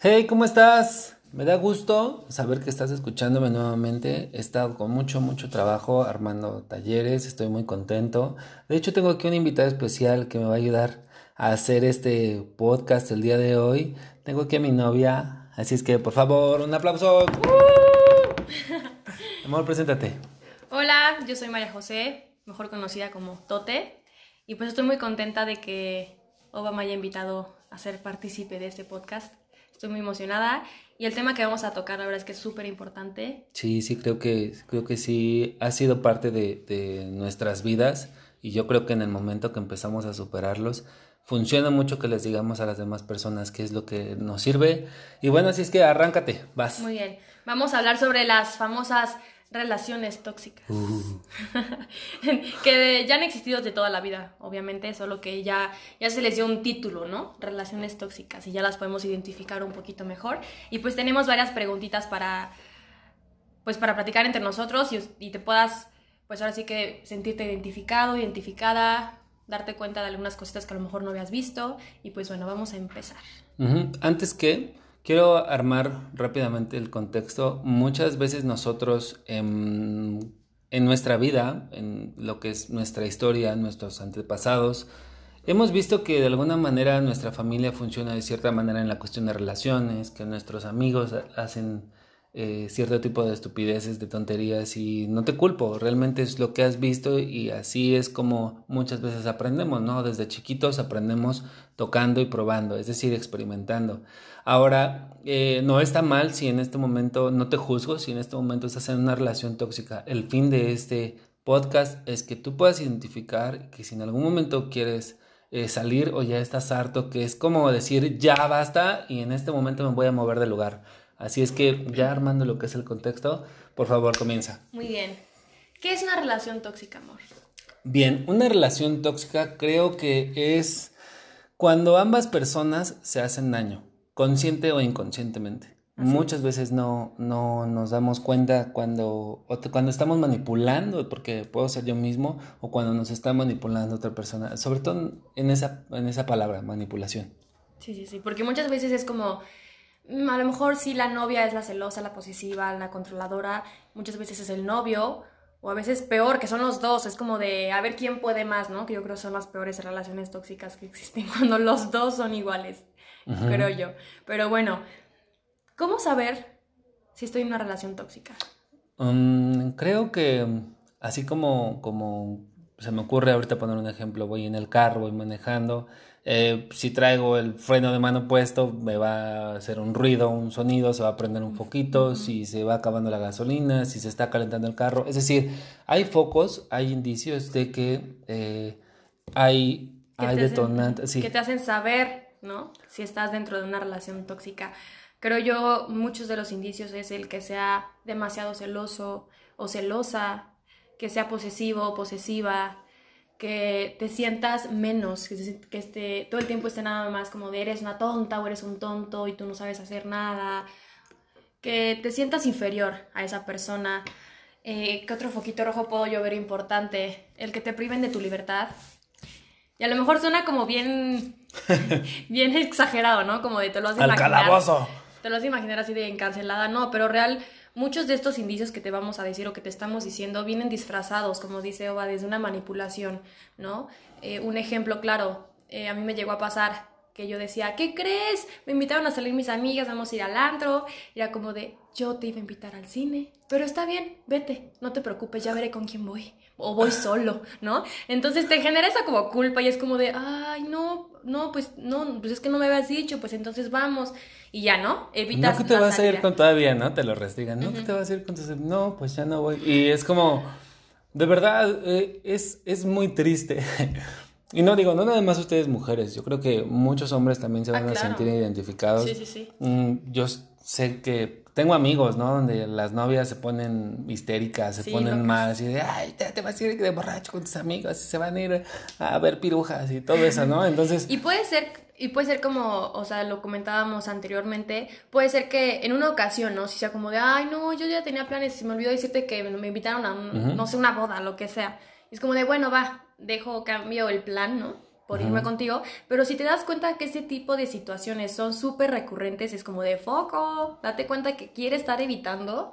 Hey, ¿cómo estás? Me da gusto saber que estás escuchándome nuevamente. He estado con mucho, mucho trabajo armando talleres, estoy muy contento. De hecho, tengo aquí un invitado especial que me va a ayudar a hacer este podcast el día de hoy. Tengo aquí a mi novia, así es que por favor, un aplauso. Amor, preséntate. Hola, yo soy María José, mejor conocida como Tote, y pues estoy muy contenta de que Oba me haya invitado a ser partícipe de este podcast. Estoy muy emocionada y el tema que vamos a tocar la verdad es que es súper importante. Sí, sí, creo que, creo que sí ha sido parte de, de nuestras vidas y yo creo que en el momento que empezamos a superarlos, funciona mucho que les digamos a las demás personas qué es lo que nos sirve. Y bueno, así es que arráncate, vas. Muy bien, vamos a hablar sobre las famosas relaciones tóxicas. Uh. que ya han existido de toda la vida, obviamente, solo que ya, ya se les dio un título, ¿no? Relaciones tóxicas y ya las podemos identificar un poquito mejor. Y pues tenemos varias preguntitas para, pues para platicar entre nosotros y, y te puedas, pues ahora sí que sentirte identificado, identificada, darte cuenta de algunas cositas que a lo mejor no habías visto. Y pues bueno, vamos a empezar. Antes que, quiero armar rápidamente el contexto. Muchas veces nosotros en, en nuestra vida, en lo que es nuestra historia, nuestros antepasados, hemos visto que de alguna manera nuestra familia funciona de cierta manera en la cuestión de relaciones, que nuestros amigos hacen eh, cierto tipo de estupideces, de tonterías y no te culpo, realmente es lo que has visto y así es como muchas veces aprendemos, ¿no? Desde chiquitos aprendemos tocando y probando, es decir, experimentando. Ahora, eh, no está mal si en este momento, no te juzgo, si en este momento estás en una relación tóxica. El fin de este podcast es que tú puedas identificar que si en algún momento quieres eh, salir o ya estás harto, que es como decir ya basta y en este momento me voy a mover del lugar. Así es que ya armando lo que es el contexto, por favor comienza. Muy bien. ¿Qué es una relación tóxica, amor? Bien, una relación tóxica creo que es cuando ambas personas se hacen daño, consciente o inconscientemente. Así Muchas veces no, no nos damos cuenta cuando, cuando estamos manipulando, porque puedo ser yo mismo, o cuando nos está manipulando otra persona, sobre todo en esa, en esa palabra, manipulación. Sí, sí, sí, porque muchas veces es como, a lo mejor sí la novia es la celosa, la posesiva, la controladora, muchas veces es el novio, o a veces peor, que son los dos, es como de a ver quién puede más, ¿no? Que yo creo que son las peores relaciones tóxicas que existen cuando los dos son iguales, creo yo. Pero bueno, ¿cómo saber si estoy en una relación tóxica? Mm, creo que mm, así como, como se me ocurre ahorita poner un ejemplo, voy en el carro, voy manejando, eh, si traigo el freno de mano puesto, me va a hacer un ruido, un sonido, se va a prender un poquito, si se va acabando la gasolina, si se está calentando el carro. Es decir, hay focos, hay indicios de que eh, hay, que hay hacen- detonantes. sí. que te hacen saber, ¿no? Si estás dentro de una relación tóxica. Creo yo, muchos de los indicios es el que sea demasiado celoso o celosa, que sea posesivo o posesiva, que te sientas menos, que, que esté, todo el tiempo esté nada más como de eres una tonta o eres un tonto y tú no sabes hacer nada, que te sientas inferior a esa persona. Eh, ¿Qué otro foquito rojo puedo yo ver importante? El que te priven de tu libertad. Y a lo mejor suena como bien, bien exagerado, ¿no? Como de te lo has Al imaginar. calabozo. Te lo has imaginar así de encarcelada, no, pero real, muchos de estos indicios que te vamos a decir o que te estamos diciendo vienen disfrazados, como dice Oba, desde una manipulación, ¿no? Eh, un ejemplo claro, eh, a mí me llegó a pasar que yo decía, ¿qué crees? Me invitaron a salir mis amigas, vamos a ir al antro. Era como de, yo te iba a invitar al cine, pero está bien, vete, no te preocupes, ya veré con quién voy. O voy solo, ¿no? Entonces te genera esa como culpa y es como de, ay, no, no, pues no, pues es que no me habías dicho, pues entonces vamos. Y ya, ¿no? Evitas No que te vas a ir con todavía, ¿no? Te lo restigan. No que te vas a ir con tus... No, pues ya no voy. Y es como, de verdad, eh, es, es muy triste. Y no digo, no nada más ustedes mujeres, yo creo que muchos hombres también se Ah, van a sentir identificados. Sí, sí, sí. Mm, yo sé que tengo amigos, ¿no? Donde las novias se ponen histéricas, se Sí, ponen mal, así de, ay, te, te vas a ir de borracho con tus amigos, y se van a ir a ver pirujas y todo eso, ¿no? Entonces, Y puede ser, y puede ser como, o sea, lo comentábamos anteriormente, puede ser que en una ocasión, ¿no? Si sea como de, ay, no, yo ya tenía planes, se me olvidó decirte que me, invitaron a, un- no sé, una boda, lo que sea. Y es como de, bueno, va, dejo, cambio el plan, ¿no? Por irme contigo, pero si te das cuenta que ese tipo de situaciones son súper recurrentes, es como de foco, date cuenta que quiere estar evitando,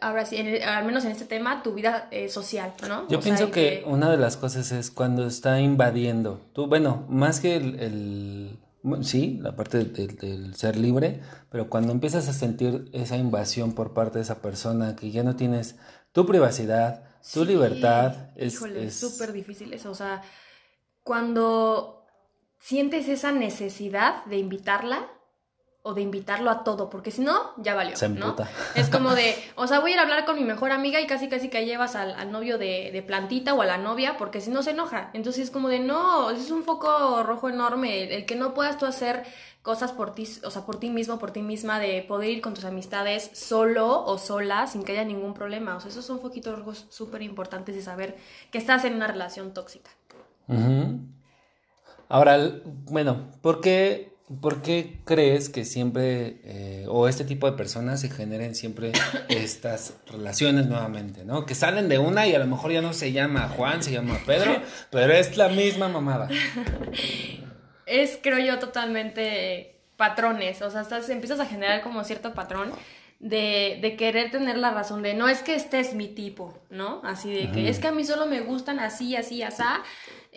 ahora sí, al menos en este tema, tu vida eh, social, ¿no? Yo pienso que, una de las cosas es cuando está invadiendo, tú, bueno, más que el, sí, la parte del, ser libre, pero cuando empiezas a sentir esa invasión por parte de esa persona, que ya no tienes tu privacidad, tu libertad, es súper difícil eso, o sea cuando sientes esa necesidad de invitarla o de invitarlo a todo, porque si no, ya valió, ¿no? Es como de, o sea, voy a ir a hablar con mi mejor amiga y casi casi que llevas al, novio de, plantita o a la novia, porque si no se enoja. Entonces es como de, no, es un foco rojo enorme, el, que no puedas tú hacer cosas por ti, o sea, por ti mismo, por ti misma, de poder ir con tus amistades solo o sola sin que haya ningún problema. O sea, esos son foquitos rojos súper importantes de saber que estás en una relación tóxica. Ahora, bueno, ¿por qué, ¿por qué crees que siempre, eh, o este tipo de personas se generen siempre estas relaciones nuevamente, ¿no? Que salen de una y a lo mejor ya no se llama Juan, se llama Pedro, pero es la misma mamada. Es, creo yo, totalmente patrones, o sea, estás, empiezas a generar como cierto patrón de, de, querer tener la razón de no es que este es mi tipo, ¿no? Así de que es que a mí solo me gustan así, así, así,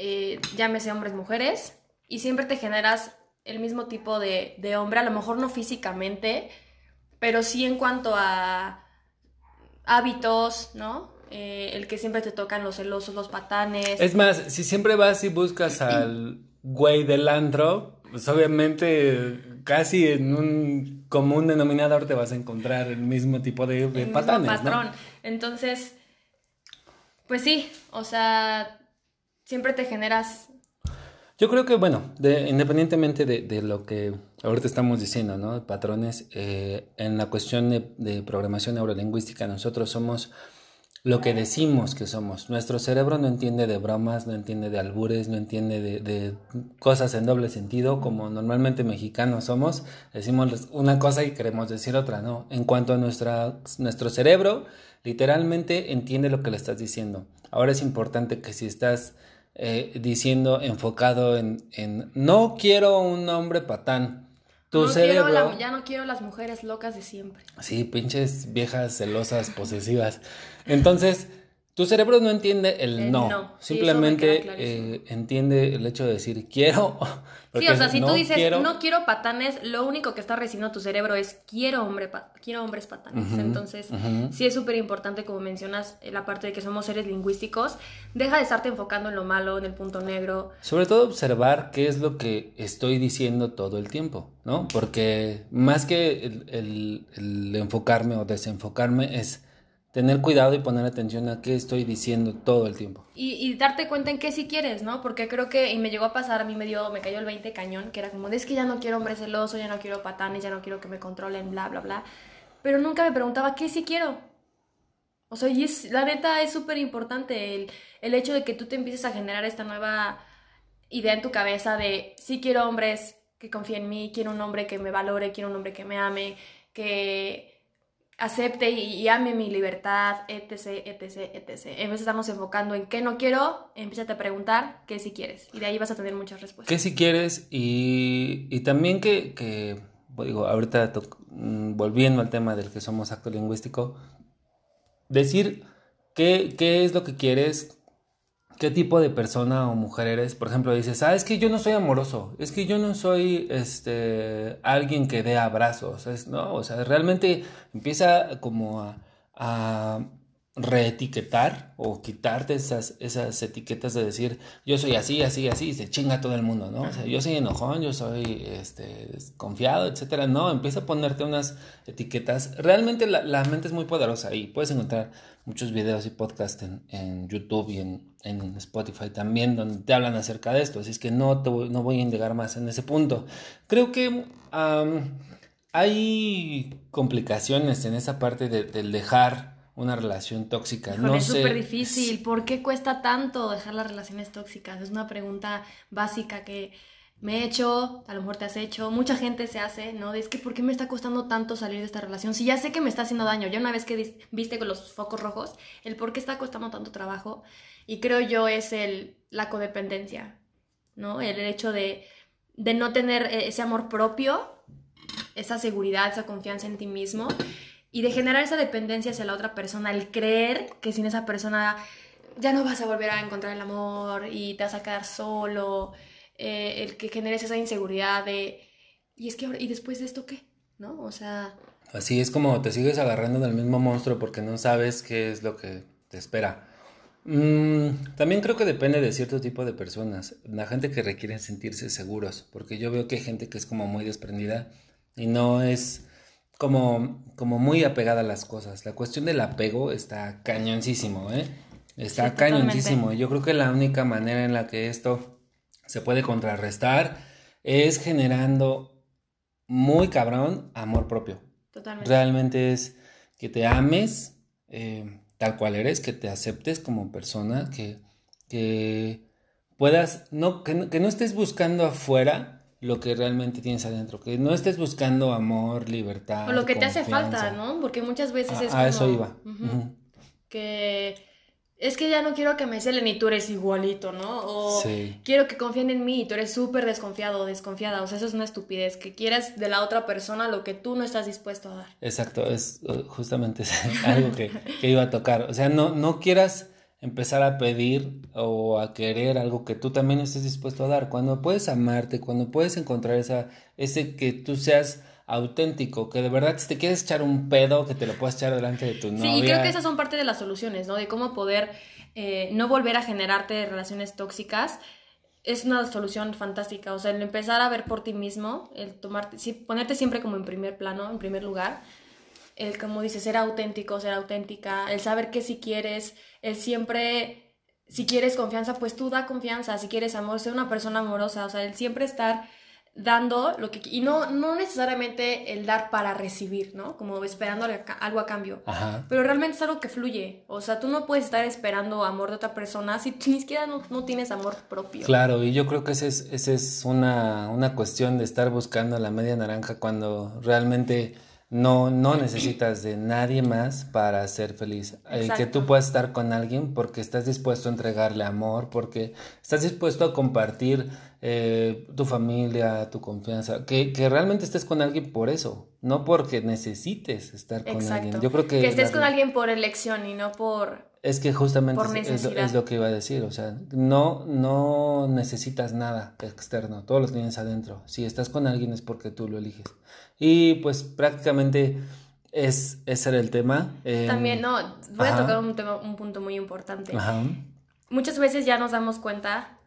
eh, llámese hombres, mujeres, y siempre te generas el mismo tipo de, de hombre, a lo mejor no físicamente, pero sí en cuanto a hábitos, ¿no? Eh, el que siempre te tocan los celosos, los patanes. Es más, si siempre vas y buscas al güey del andro, pues obviamente casi en un común denominador te vas a encontrar el mismo tipo de, de el patanes. Mismo patrón. Entonces, pues sí, o sea, siempre te generas. Yo creo que, bueno, independientemente de, lo que ahorita estamos diciendo, ¿no? Patrones, eh, en la cuestión de, de programación neurolingüística, nosotros somos lo que decimos que somos. Nuestro cerebro no entiende de bromas, no entiende de albures, no entiende de, cosas en doble sentido, como normalmente mexicanos somos. Decimos una cosa y queremos decir otra, ¿no? En cuanto a nuestra, nuestro cerebro, literalmente entiende lo que le estás diciendo. Ahora es importante que si estás eh, diciendo enfocado en, en no quiero un hombre patán, tu cerebro. ya no quiero las mujeres locas de siempre. Sí, pinches viejas celosas, posesivas. Entonces, tu cerebro no entiende el, no. Simplemente eh, entiende el hecho de decir quiero Sí, o sea, si tú dices no quiero patanes, lo único que está recibiendo tu cerebro es quiero, hombre quiero hombres patanes. Entonces, sí es súper importante, como mencionas, eh, la parte de que somos seres lingüísticos. Deja de estarte enfocando en lo malo, en el punto negro. Sobre todo observar qué es lo que estoy diciendo todo el tiempo, ¿no? Porque más que el enfocarme o desenfocarme es tener cuidado y poner atención a qué estoy diciendo todo el tiempo. Y, darte cuenta en qué si quieres, ¿no? Porque creo que, y me llegó a pasar, a mí me dio, me cayó el 20 cañón, que era como, es que ya no quiero hombre celoso, ya no quiero patanes, ya no quiero que me controlen, bla, bla, bla. Pero nunca me preguntaba qué si quiero. O sea, y es, la neta es súper importante el, el hecho de que tú te empieces a generar esta nueva idea en tu cabeza de, sí quiero hombres que confíen en mí, quiero un hombre que me valore, quiero un hombre que me ame, que acepte y, ame mi libertad, etc, etc, etc. En vez de estarnos enfocando en qué no quiero, empieza a preguntar qué si quieres. Y de ahí vas a tener muchas respuestas. ¿Qué si quieres? Y, y también que, que, digo, ahorita mm, volviendo al tema del que somos acto lingüístico, decir qué, qué es lo que quieres, qué tipo de persona o mujer eres. Por ejemplo, dices, ah, es que yo no soy amoroso, es que yo no soy este, alguien que dé abrazos, ¿no? O sea, realmente empieza como a, a reetiquetar o quitarte esas, esas etiquetas de decir yo soy así, así, así se chinga todo el mundo, ¿no? O sea, yo soy enojón, yo soy este, confiado, etcétera. No, empieza a ponerte unas etiquetas. Realmente la, la mente es muy poderosa y puedes encontrar muchos videos y podcasts en, en YouTube y en, en, Spotify también donde te hablan acerca de esto. Así es que no, te voy, no voy a indagar más en ese punto. Creo que hay complicaciones en esa parte de, del dejar una relación tóxica. no es súper difícil. ¿Por qué cuesta tanto dejar las relaciones tóxicas? Es una pregunta básica que me he hecho, a lo mejor te has hecho, mucha gente se hace, ¿no? es que ¿por qué me está costando tanto salir de esta relación? Si ya sé que me está haciendo daño, ya una vez que viste con los focos rojos, el por qué está costando tanto trabajo, y creo yo es el, la codependencia, ¿no? El hecho de, de no tener eh, ese amor propio, esa seguridad, esa confianza en ti mismo y de generar esa dependencia hacia la otra persona, el creer que sin esa persona ya no vas a volver a encontrar el amor y te vas a quedar solo, eh, el que generes esa inseguridad de, y es que ¿y después de esto qué? ¿No? O sea... Así es como te sigues agarrando del mismo monstruo porque no sabes qué es lo que te espera. Mm, también creo que depende de cierto tipo de personas, la gente que requiere sentirse seguros, porque yo veo que hay gente que es como muy desprendida y no es como, como muy apegada a las cosas. La cuestión del apego está cañoncísimo, ¿eh? Está cañoncísimo. Yo creo que la única manera en la que esto se puede contrarrestar es generando muy cabrón amor propio. Totalmente. Realmente es que te ames eh, tal cual eres, que te aceptes como persona, que, que puedas, no, que, que no estés buscando afuera lo que realmente tienes adentro, que no estés buscando amor, libertad. O lo que te hace falta, ¿no? Porque muchas veces es... A eso iba. Que es que ya no quiero que me celen y tú eres igualito, ¿no? O quiero que confíen en mí y tú eres súper desconfiado o desconfiada. O sea, eso es una estupidez, que quieras de la otra persona lo que tú no estás dispuesto a dar. Exacto, es uh, justamente algo que, que, iba a tocar. O sea, no, no quieras empezar a pedir o a querer algo que tú también estés dispuesto a dar. Cuando puedes amarte, cuando puedes encontrar esa, ese que tú seas auténtico, que de verdad si te quieres echar un pedo, que te lo puedas echar delante de tu novia. Sí, y creo que esas son parte de las soluciones, ¿no? De cómo poder eh, no volver a generarte relaciones tóxicas. Es una solución fantástica, o sea, el empezar a ver por ti mismo, el tomarte, sí, ponerte siempre como en primer plano, en primer lugar, el, como dices, ser auténtico, ser auténtica, el saber que si quieres, el siempre, si quieres confianza, pues tú da confianza, si quieres amor, ser una persona amorosa, o sea, el siempre estar dando lo que y no no necesariamente el dar para recibir, ¿no? Como esperando algo a cambio. Pero realmente es algo que fluye. O sea, tú no puedes estar esperando amor de otra persona si ni siquiera no, no tienes amor propio. Claro, y yo creo que esa es, ese es una, una cuestión de estar buscando la media naranja cuando realmente no, no necesitas de nadie más para ser feliz. Eh, que tú puedas estar con alguien porque estás dispuesto a entregarle amor, porque estás dispuesto a compartir eh, tu familia, tu confianza. Que, que, realmente estés con alguien por eso, no porque necesites estar con alguien. Yo creo que... Que estés con alguien por elección y no por... Es que justamente es, es, lo que iba a decir, o sea, no, no necesitas nada externo, todo lo tienes adentro. Si estás con alguien es porque tú lo eliges. Y pues prácticamente es, ese era el tema. Em, También, no, voy a tocar un, tema, un punto muy importante. Muchas veces ya nos damos cuenta,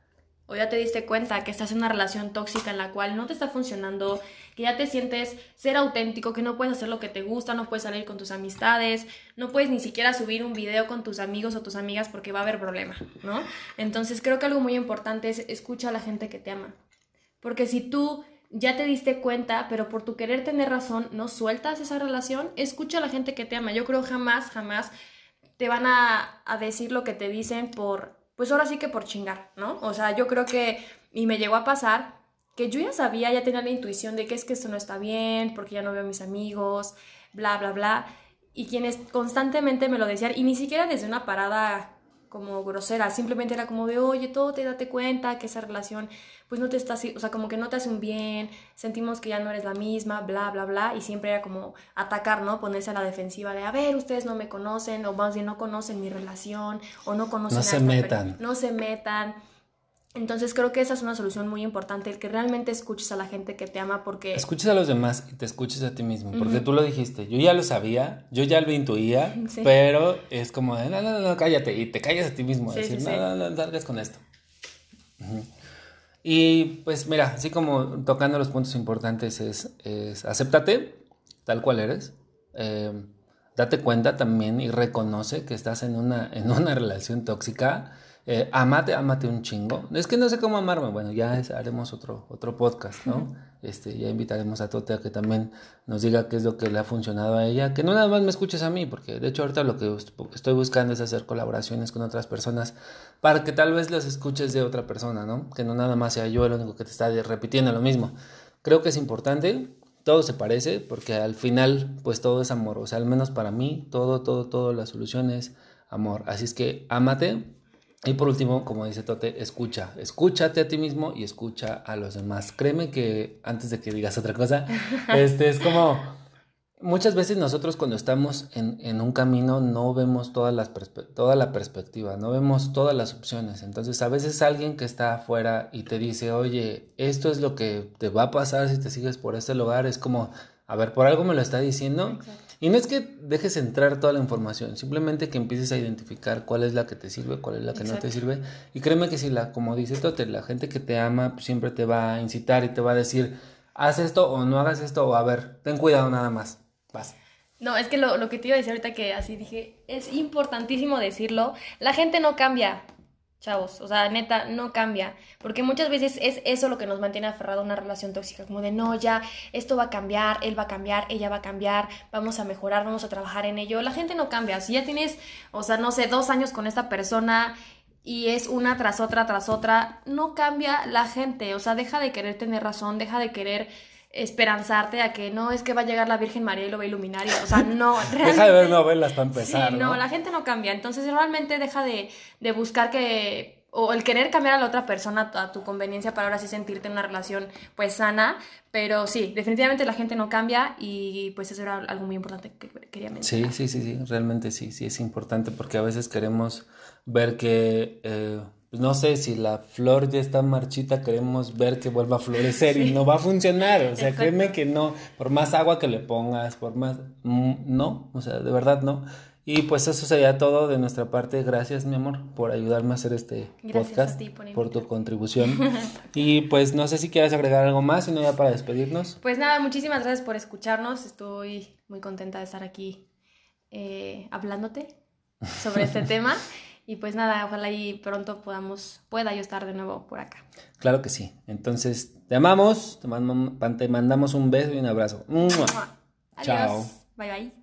o ya te diste cuenta, que estás en una relación tóxica en la cual no te está funcionando, que ya te sientes ser auténtico, que no puedes hacer lo que te gusta, no puedes salir con tus amistades, no puedes ni siquiera subir un video con tus amigos o tus amigas porque va a haber problema, ¿no? Entonces creo que algo muy importante es escucha a la gente que te ama. Porque si tú ya te diste cuenta, pero por tu querer tener razón, no sueltas esa relación, escucha a la gente que te ama. Yo creo jamás, jamás te van a, decir lo que te dicen por, pues ahora sí que por chingar, ¿no? O sea, yo creo que, y me llegó a pasar, que yo ya sabía, ya tenía la intuición de que es que esto no está bien, porque ya no veo a mis amigos, bla, bla, bla. Y quienes constantemente me lo decían, y ni siquiera desde una parada como grosera, simplemente era como de, oye, todo te date cuenta que esa relación pues no te está, o sea, como que no te hace un bien, sentimos que ya no eres la misma, bla, bla, bla, y siempre era como atacar, ¿no? Ponerse a la defensiva de, a ver, ustedes no me conocen, o más bien no conocen mi relación, o no conocen... No se metan. No se metan. Entonces creo que esa es una solución muy importante, el que realmente escuches a la gente que te ama porque... Escuches a los demás y te escuches a ti mismo, porque tú lo dijiste, yo ya lo sabía, yo ya lo intuía, pero es como de, no, no, no, cállate, y te callas a ti mismo, decir, no, no, no, salgas con esto. Y pues mira, así como tocando los puntos importantes es, es acéptate tal cual eres, eh, date cuenta también y reconoce que estás en una, en una relación tóxica eh, amate, amate un chingo. Es que no sé cómo amarme. Bueno, ya haremos otro, otro podcast, ¿no? Este, ya invitaremos a Tote a que también nos diga qué es lo que le ha funcionado a ella. Que no nada más me escuches a mí, porque de hecho ahorita lo que estoy buscando es hacer colaboraciones con otras personas para que tal vez las escuches de otra persona, ¿no? Que no nada más sea yo el único que te está repitiendo lo mismo. Creo que es importante, todo se parece, porque al final, pues todo es amor. O sea, al menos para mí, todo, todo, todo, la solución es amor. Así es que amate Y por último, como dice Tote, escucha, escúchate a ti mismo y escucha a los demás. Créeme que antes de que digas otra cosa, este es como muchas veces nosotros cuando estamos en, en un camino no vemos todas las toda la perspectiva, no vemos todas las opciones. Entonces a veces alguien que está afuera y te dice, oye, esto es lo que te va a pasar si te sigues por este lugar, es como, a ver, por algo me lo está diciendo. Y no es que dejes entrar toda la información, simplemente que empieces a identificar cuál es la que te sirve, cuál es la que no te sirve. Y créeme que si la, como dice Tote, la gente que te ama pues, siempre te va a incitar y te va a decir, haz esto o no hagas esto, o a ver, ten cuidado nada más. Vas. No, es que lo, lo que te iba a decir ahorita que así dije, es importantísimo decirlo, la gente no cambia, chavos, o sea, neta, no cambia, porque muchas veces es eso lo que nos mantiene aferrado a una relación tóxica, como de, no, ya, esto va a cambiar, él va a cambiar, ella va a cambiar, vamos a mejorar, vamos a trabajar en ello, la gente no cambia, si ya tienes, o sea, no sé, dos años con esta persona y es una tras otra, tras otra, no cambia la gente, o sea, deja de querer tener razón, deja de querer esperanzarte a que no es que va a llegar la Virgen María y lo va a iluminar. o sea, no. deja de ver novelas para empezar. Sí, no, la gente no cambia. Entonces, realmente deja de, de buscar que o el querer cambiar a la otra persona a tu conveniencia para ahora sí sentirte en una relación pues sana, pero sí, definitivamente la gente no cambia y pues eso era algo muy importante que quería mencionar. Sí, sí, sí, sí, realmente sí, sí es importante porque a veces queremos ver que eh, no sé, si la flor ya está marchita, queremos ver que vuelva a florecer y no va a funcionar. O sea, créeme que no, por más agua que le pongas, por más... Mm, no, o sea, de verdad no. Y pues eso sería todo de nuestra parte. Gracias, mi amor, por ayudarme a hacer este podcast, por, tu contribución. y pues no sé si quieres agregar algo más, sino ya para despedirnos. Pues nada, muchísimas gracias por escucharnos. Estoy muy contenta de estar aquí eh, hablándote sobre este tema. Y pues nada, ojalá y pronto podamos, pueda yo estar de nuevo por acá. Claro que sí. Entonces, te amamos, te, mandamos un beso y un abrazo. Chao. Bye bye.